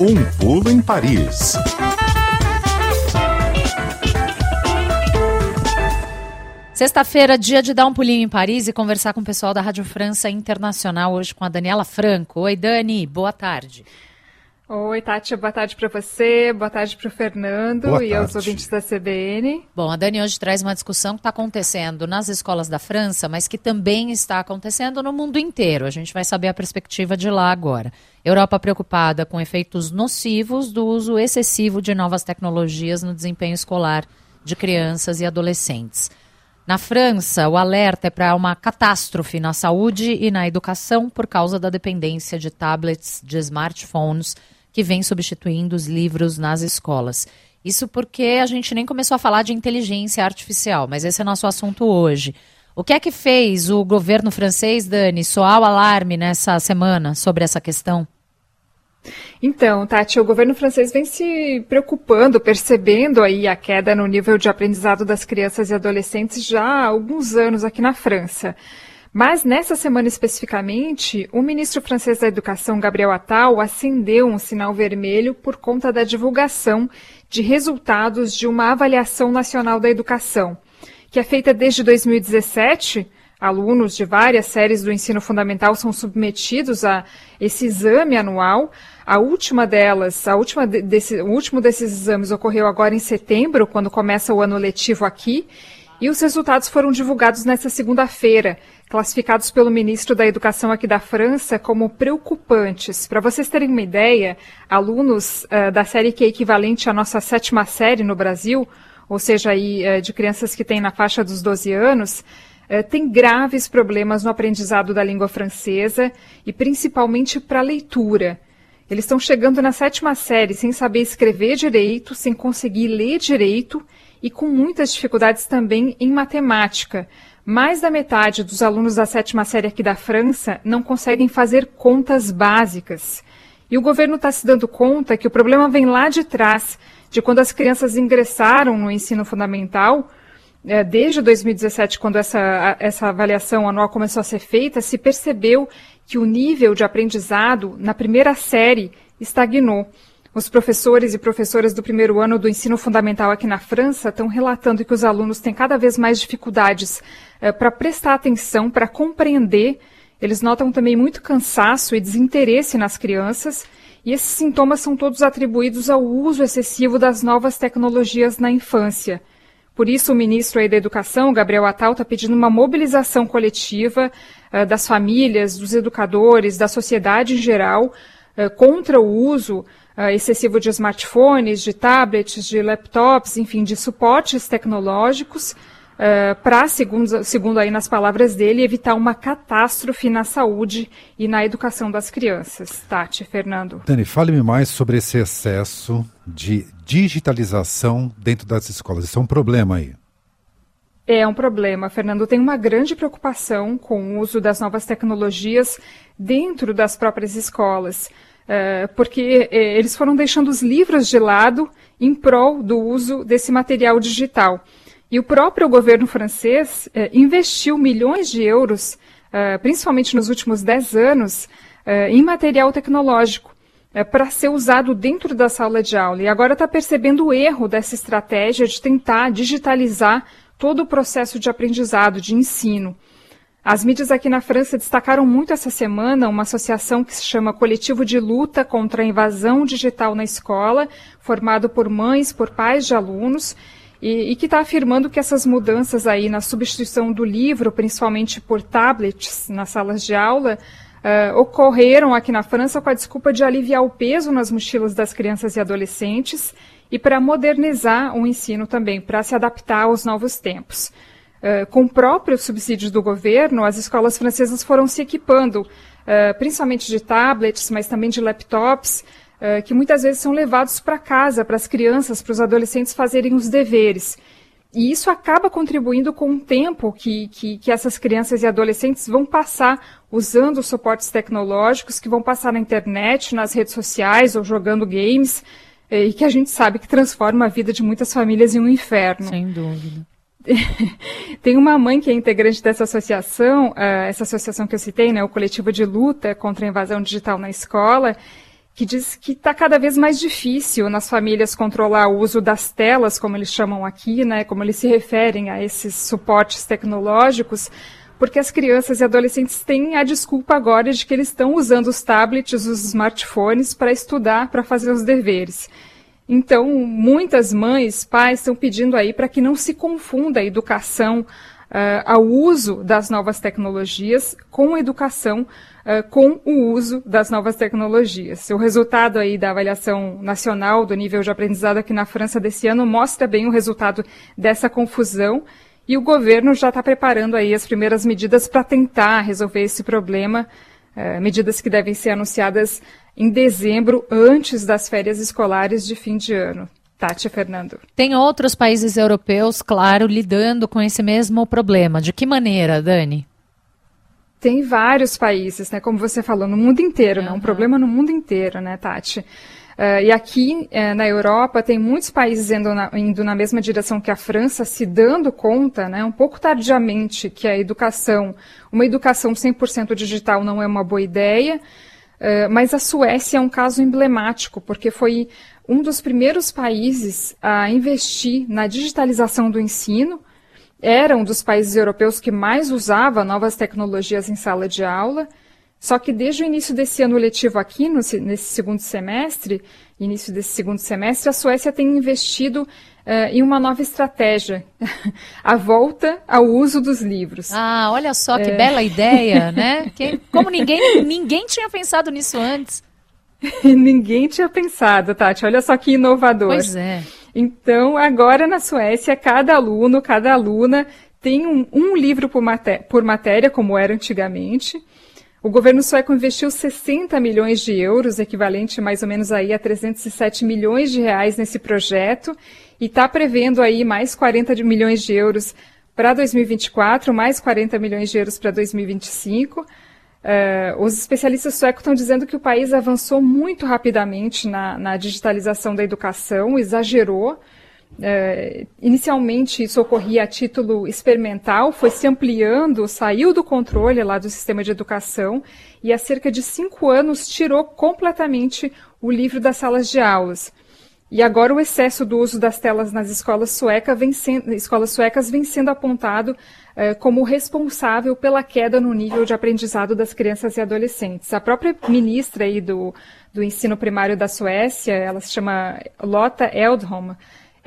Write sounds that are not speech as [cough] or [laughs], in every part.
Um pulo em Paris. Sexta-feira, dia de dar um pulinho em Paris e conversar com o pessoal da Rádio França Internacional, hoje com a Daniela Franco. Oi, Dani, boa tarde. Oi, Tati, boa tarde para você, boa tarde para o Fernando boa e tarde. aos ouvintes da CBN. Bom, a Dani hoje traz uma discussão que está acontecendo nas escolas da França, mas que também está acontecendo no mundo inteiro. A gente vai saber a perspectiva de lá agora. Europa preocupada com efeitos nocivos do uso excessivo de novas tecnologias no desempenho escolar de crianças e adolescentes. Na França, o alerta é para uma catástrofe na saúde e na educação por causa da dependência de tablets, de smartphones que vem substituindo os livros nas escolas. Isso porque a gente nem começou a falar de inteligência artificial, mas esse é nosso assunto hoje. O que é que fez o governo francês, Dani, soar o alarme nessa semana sobre essa questão? Então, Tati, o governo francês vem se preocupando, percebendo aí a queda no nível de aprendizado das crianças e adolescentes já há alguns anos aqui na França. Mas nessa semana especificamente, o ministro francês da Educação, Gabriel Attal, acendeu um sinal vermelho por conta da divulgação de resultados de uma avaliação nacional da educação, que é feita desde 2017. Alunos de várias séries do ensino fundamental são submetidos a esse exame anual. A última delas, a última desse, o último desses exames ocorreu agora em setembro, quando começa o ano letivo aqui, e os resultados foram divulgados nesta segunda-feira classificados pelo ministro da Educação aqui da França como preocupantes. Para vocês terem uma ideia, alunos uh, da série que é equivalente à nossa sétima série no Brasil, ou seja, aí, uh, de crianças que têm na faixa dos 12 anos, uh, têm graves problemas no aprendizado da língua francesa e principalmente para leitura. Eles estão chegando na sétima série sem saber escrever direito, sem conseguir ler direito e com muitas dificuldades também em matemática. Mais da metade dos alunos da sétima série aqui da França não conseguem fazer contas básicas. E o governo está se dando conta que o problema vem lá de trás, de quando as crianças ingressaram no ensino fundamental. É, desde 2017, quando essa, essa avaliação anual começou a ser feita, se percebeu que o nível de aprendizado na primeira série estagnou. Os professores e professoras do primeiro ano do ensino fundamental aqui na França estão relatando que os alunos têm cada vez mais dificuldades eh, para prestar atenção, para compreender. Eles notam também muito cansaço e desinteresse nas crianças. E esses sintomas são todos atribuídos ao uso excessivo das novas tecnologias na infância. Por isso, o ministro da Educação, Gabriel Attal, está pedindo uma mobilização coletiva uh, das famílias, dos educadores, da sociedade em geral, uh, contra o uso uh, excessivo de smartphones, de tablets, de laptops, enfim, de suportes tecnológicos, uh, para, segundo, segundo aí nas palavras dele, evitar uma catástrofe na saúde e na educação das crianças. Tati, Fernando. Dani, fale-me mais sobre esse excesso de digitalização dentro das escolas. Isso é um problema aí. É um problema, Fernando. Tem uma grande preocupação com o uso das novas tecnologias dentro das próprias escolas. Eh, porque eh, eles foram deixando os livros de lado em prol do uso desse material digital. E o próprio governo francês eh, investiu milhões de euros, principalmente nos últimos dez anos, em material tecnológico para ser usado dentro da sala de aula. E agora está percebendo o erro dessa estratégia de tentar digitalizar todo o processo de aprendizado, de ensino. As mídias aqui na França destacaram muito essa semana uma associação que se chama Coletivo de Luta contra a Invasão Digital na Escola, formado por mães, por pais de alunos, e, e que está afirmando que essas mudanças aí na substituição do livro, principalmente por tablets nas salas de aula, uh, ocorreram aqui na França com a desculpa de aliviar o peso nas mochilas das crianças e adolescentes e para modernizar o ensino também, para se adaptar aos novos tempos. Uh, com próprios subsídios do governo, as escolas francesas foram se equipando, uh, principalmente de tablets, mas também de laptops, uh, que muitas vezes são levados para casa, para as crianças, para os adolescentes fazerem os deveres. E isso acaba contribuindo com o tempo que, que, que, essas crianças e adolescentes vão passar usando os suportes tecnológicos, que vão passar na internet, nas redes sociais ou jogando games, e que a gente sabe que transforma a vida de muitas famílias em um inferno. Sem dúvida. Tem uma mãe que é integrante dessa associação, uh, essa associação que eu citei, né, o coletivo de luta contra a invasão digital na escola, que diz que está cada vez mais difícil nas famílias controlar o uso das telas, como eles chamam aqui, né, como eles se referem a esses suportes tecnológicos, porque as crianças e adolescentes têm a desculpa agora de que eles estão usando os tablets, os smartphones para estudar, para fazer os deveres. Então, muitas mães, pais estão pedindo aí para que não se confunda a educação uh, ao uso das novas tecnologias com a educação uh, com o uso das novas tecnologias. O resultado aí da avaliação nacional do nível de aprendizado aqui na França desse ano mostra bem o resultado dessa confusão e o governo já está preparando aí as primeiras medidas para tentar resolver esse problema, uh, medidas que devem ser anunciadas em dezembro, antes das férias escolares de fim de ano. Tati Fernando. Tem outros países europeus, claro, lidando com esse mesmo problema. De que maneira, Dani? Tem vários países, né? Como você falou, no mundo inteiro, uhum. né? Um problema no mundo inteiro, né, Tati? Uh, e aqui uh, na Europa tem muitos países indo na, indo na, mesma direção que a França, se dando conta, né, um pouco tardiamente, que a educação, uma educação 100% digital não é uma boa ideia. Uh, mas a Suécia é um caso emblemático, porque foi um dos primeiros países a investir na digitalização do ensino. Era um dos países europeus que mais usava novas tecnologias em sala de aula. Só que desde o início desse ano letivo aqui, no, nesse segundo semestre, início desse segundo semestre, a Suécia tem investido uh, em uma nova estratégia, [laughs] a volta ao uso dos livros. Ah, olha só que é... bela ideia, [laughs] né? Que, como ninguém, ninguém tinha pensado nisso antes. [laughs] ninguém tinha pensado, Tati. Olha só que inovador. Pois é. Então, agora na Suécia, cada aluno, cada aluna tem um, um livro por, maté por matéria, como era antigamente. O governo sueco investiu 60 milhões de euros, equivalente mais ou menos aí a 307 milhões de reais nesse projeto, e está prevendo aí mais 40 milhões de euros para 2024, mais 40 milhões de euros para 2025. Uh, os especialistas suecos estão dizendo que o país avançou muito rapidamente na, na digitalização da educação, exagerou. Uh, inicialmente isso ocorria a título experimental, foi se ampliando, saiu do controle lá do sistema de educação e há cerca de cinco anos tirou completamente o livro das salas de aulas. E agora o excesso do uso das telas nas escolas, sueca vem sendo, escolas suecas vem sendo apontado eh, como responsável pela queda no nível de aprendizado das crianças e adolescentes. A própria ministra aí do, do ensino primário da Suécia, ela se chama Lotta Eldholm,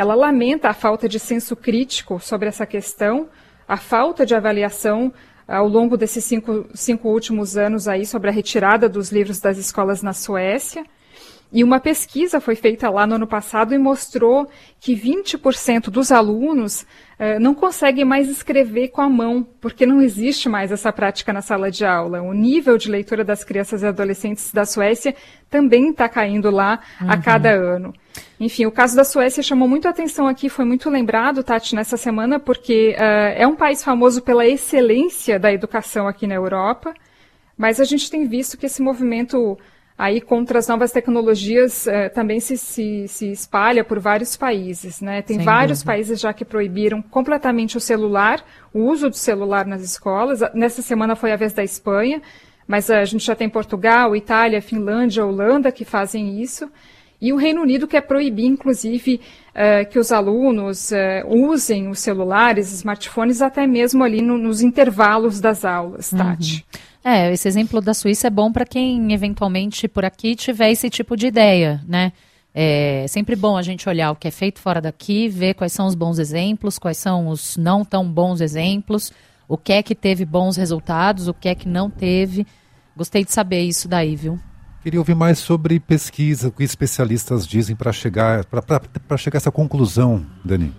ela lamenta a falta de senso crítico sobre essa questão, a falta de avaliação ao longo desses cinco, cinco últimos anos aí sobre a retirada dos livros das escolas na Suécia. E uma pesquisa foi feita lá no ano passado e mostrou que 20% dos alunos eh, não conseguem mais escrever com a mão, porque não existe mais essa prática na sala de aula. O nível de leitura das crianças e adolescentes da Suécia também está caindo lá uhum. a cada ano. Enfim, o caso da Suécia chamou muito atenção aqui, foi muito lembrado, Tati, nessa semana, porque uh, é um país famoso pela excelência da educação aqui na Europa, mas a gente tem visto que esse movimento aí contra as novas tecnologias eh, também se, se, se, espalha por vários países. Né? Tem Sem vários dúvida. países já que proibiram completamente o celular, o uso do celular nas escolas. Nessa semana foi a vez da Espanha, mas a gente já tem Portugal, Itália, Finlândia, Holanda que fazem isso. E o Reino Unido quer proibir, inclusive, uh, que os alunos uh, usem os celulares, smartphones, até mesmo ali no, nos intervalos das aulas, Tati. Uhum. É, esse exemplo da Suíça é bom para quem eventualmente por aqui tiver esse tipo de ideia, né? É sempre bom a gente olhar o que é feito fora daqui, ver quais são os bons exemplos, quais são os não tão bons exemplos, o que é que teve bons resultados, o que é que não teve. Gostei de saber isso daí, viu? Queria ouvir mais sobre pesquisa, o que especialistas dizem para chegar, para chegar a essa conclusão, Dani.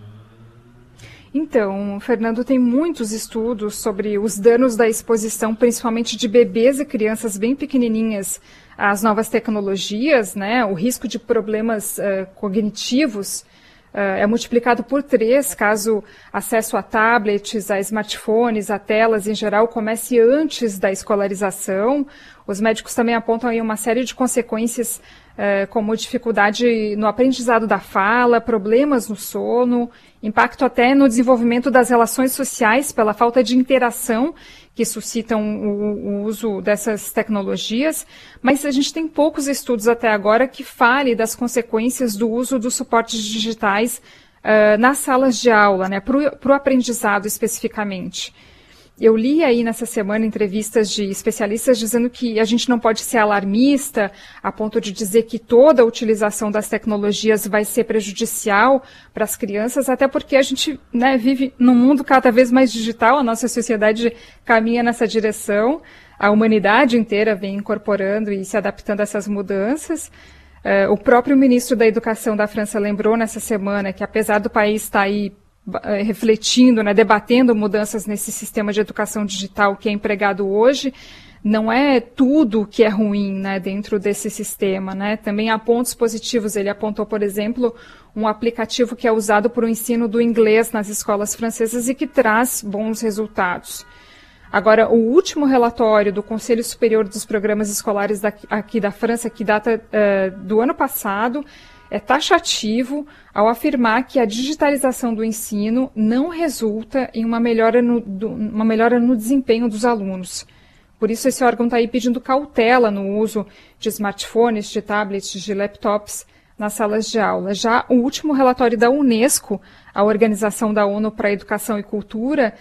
Então, Fernando, tem muitos estudos sobre os danos da exposição, principalmente de bebês e crianças bem pequenininhas, às novas tecnologias, né? O risco de problemas uh, cognitivos uh, é multiplicado por três caso acesso a tablets, a smartphones, a telas em geral comece antes da escolarização. Os médicos também apontam aí uma série de consequências, eh, como dificuldade no aprendizado da fala, problemas no sono, impacto até no desenvolvimento das relações sociais pela falta de interação que suscitam o, o, uso dessas tecnologias, mas a gente tem poucos estudos até agora que falem das consequências do uso dos suportes digitais uh, nas salas de aula, né, para o aprendizado especificamente. Eu li aí nessa semana entrevistas de especialistas dizendo que a gente não pode ser alarmista a ponto de dizer que toda a utilização das tecnologias vai ser prejudicial para as crianças, até porque a gente né, vive num mundo cada vez mais digital, a nossa sociedade caminha nessa direção, a humanidade inteira vem incorporando e se adaptando a essas mudanças. Uh, o próprio ministro da Educação da França lembrou nessa semana que, apesar do país estar aí uh, refletindo, né, debatendo mudanças nesse sistema de educação digital que é empregado hoje, não é tudo que é ruim né, dentro desse sistema. Né? Também há pontos positivos. Ele apontou, por exemplo, um aplicativo que é usado para o ensino do inglês nas escolas francesas e que traz bons resultados. Agora, o último relatório do Conselho Superior dos Programas Escolares aqui da França, que data uh, do ano passado, é taxativo ao afirmar que a digitalização do ensino não resulta em uma melhora no, do, uma melhora no desempenho dos alunos. Por isso, esse órgão está aí pedindo cautela no uso de smartphones, de tablets, de laptops nas salas de aula. Já o último relatório da Unesco, a Organização da ONU para a Educação e Cultura,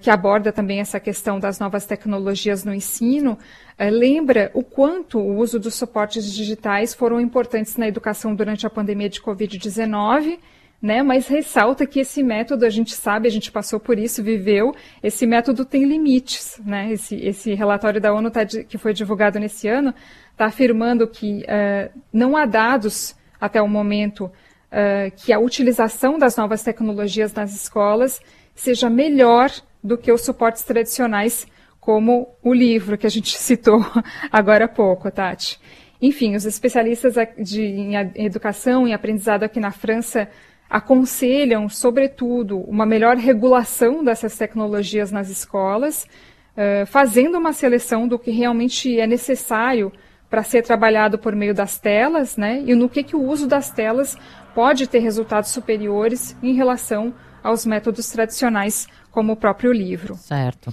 que aborda também essa questão das novas tecnologias no ensino, eh, lembra o quanto o uso dos suportes digitais foram importantes na educação durante a pandemia de Covid-19, né? Mas ressalta que esse método, a gente sabe, a gente passou por isso, viveu, esse método tem limites, né? Esse, esse relatório da ONU tá, que foi divulgado nesse ano está afirmando que uh, não há dados até o momento uh, que a utilização das novas tecnologias nas escolas seja melhor do que os suportes tradicionais, como o livro que a gente [laughs] citou agora há pouco, Tati. Enfim, os especialistas de, em educação e aprendizado aqui na França aconselham, sobretudo, uma melhor regulação dessas tecnologias nas escolas, uh, fazendo uma seleção do que realmente é necessário para ser trabalhado por meio das telas, né, e no que, que o uso das telas pode ter resultados superiores em relação aos métodos tradicionais, como o próprio livro. Certo.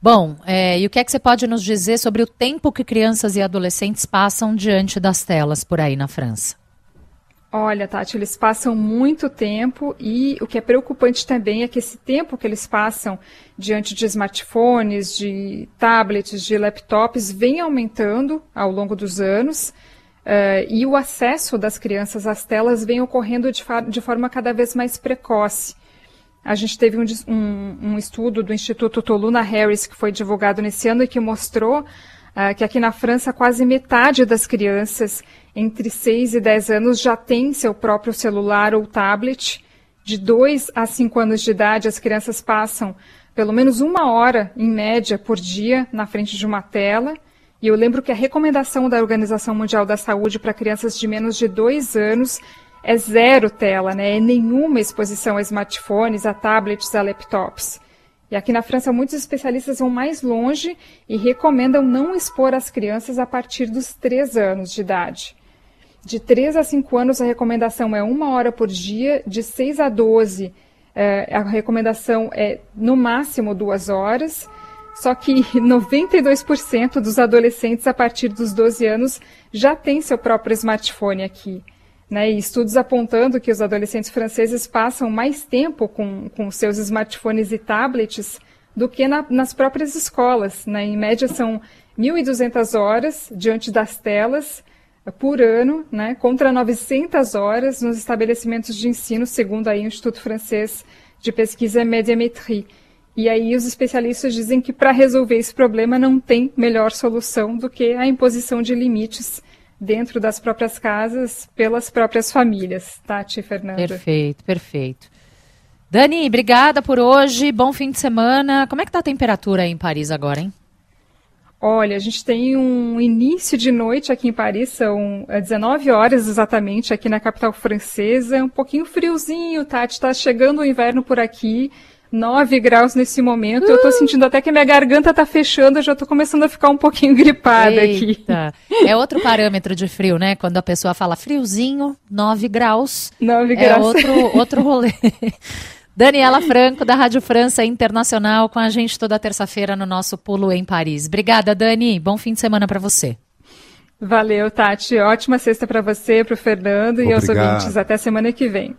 Bom, é, e o que é que você pode nos dizer sobre o tempo que crianças e adolescentes passam diante das telas por aí na França? Olha, Tati, eles passam muito tempo e o que é preocupante também é que esse tempo que eles passam diante de smartphones, de tablets, de laptops, vem aumentando ao longo dos anos uh, e o acesso das crianças às telas vem ocorrendo de, de forma cada vez mais precoce. A gente teve um, um, um estudo do Instituto Toluna Harris que foi divulgado nesse ano e que mostrou uh, que aqui na França quase metade das crianças entre 6 e 10 anos já tem seu próprio celular ou tablet. De 2 a 5 anos de idade, as crianças passam pelo menos uma hora, em média, por dia na frente de uma tela. E eu lembro que a recomendação da Organização Mundial da Saúde para crianças de menos de 2 anos é zero tela, né? É nenhuma exposição a smartphones, a tablets, a laptops. E aqui na França, muitos especialistas vão mais longe e recomendam não expor as crianças a partir dos 3 anos de idade. De 3 a 5 anos, a recomendação é uma hora por dia, de 6 a 12, é, a recomendação é no máximo duas horas. Só que [laughs] 92% dos adolescentes a partir dos 12 anos já têm seu próprio smartphone aqui. Né, e estudos apontando que os adolescentes franceses passam mais tempo com, com seus smartphones e tablets do que na, nas próprias escolas. Né? Em média, são 1.200 horas diante das telas eh, por ano, né, contra 900 horas nos estabelecimentos de ensino, segundo aí o Instituto Francês de Pesquisa Médiamétrie. E aí os especialistas dizem que para resolver esse problema não tem melhor solução do que a imposição de limites dentro das próprias casas, pelas próprias famílias. Tati Fernanda. Perfeito, perfeito. Dani, obrigada por hoje. Bom fim de semana. Como é que está a temperatura aí em Paris agora, hein? Olha, a gente tem um início de noite aqui em Paris, são 19 é, horas exatamente aqui na capital francesa, um pouquinho friozinho, Tati, está chegando o inverno por aqui, 9 graus nesse momento. Uh! Eu tô sentindo até que minha garganta tá fechando, eu já tô começando a ficar um pouquinho [laughs] gripada Eita. aqui. É outro parâmetro de frio, né? Quando a pessoa fala friozinho, 9 graus. 9 graus. É outro, [laughs] outro rolê. Daniela Franco, da Rádio França Internacional, com a gente toda terça-feira no nosso Pulo em Paris. Obrigada, Dani. Bom fim de semana para você. Valeu, Tati. Ótima sexta para você, para o Fernando Obrigado. e aos ouvintes. Até semana que vem.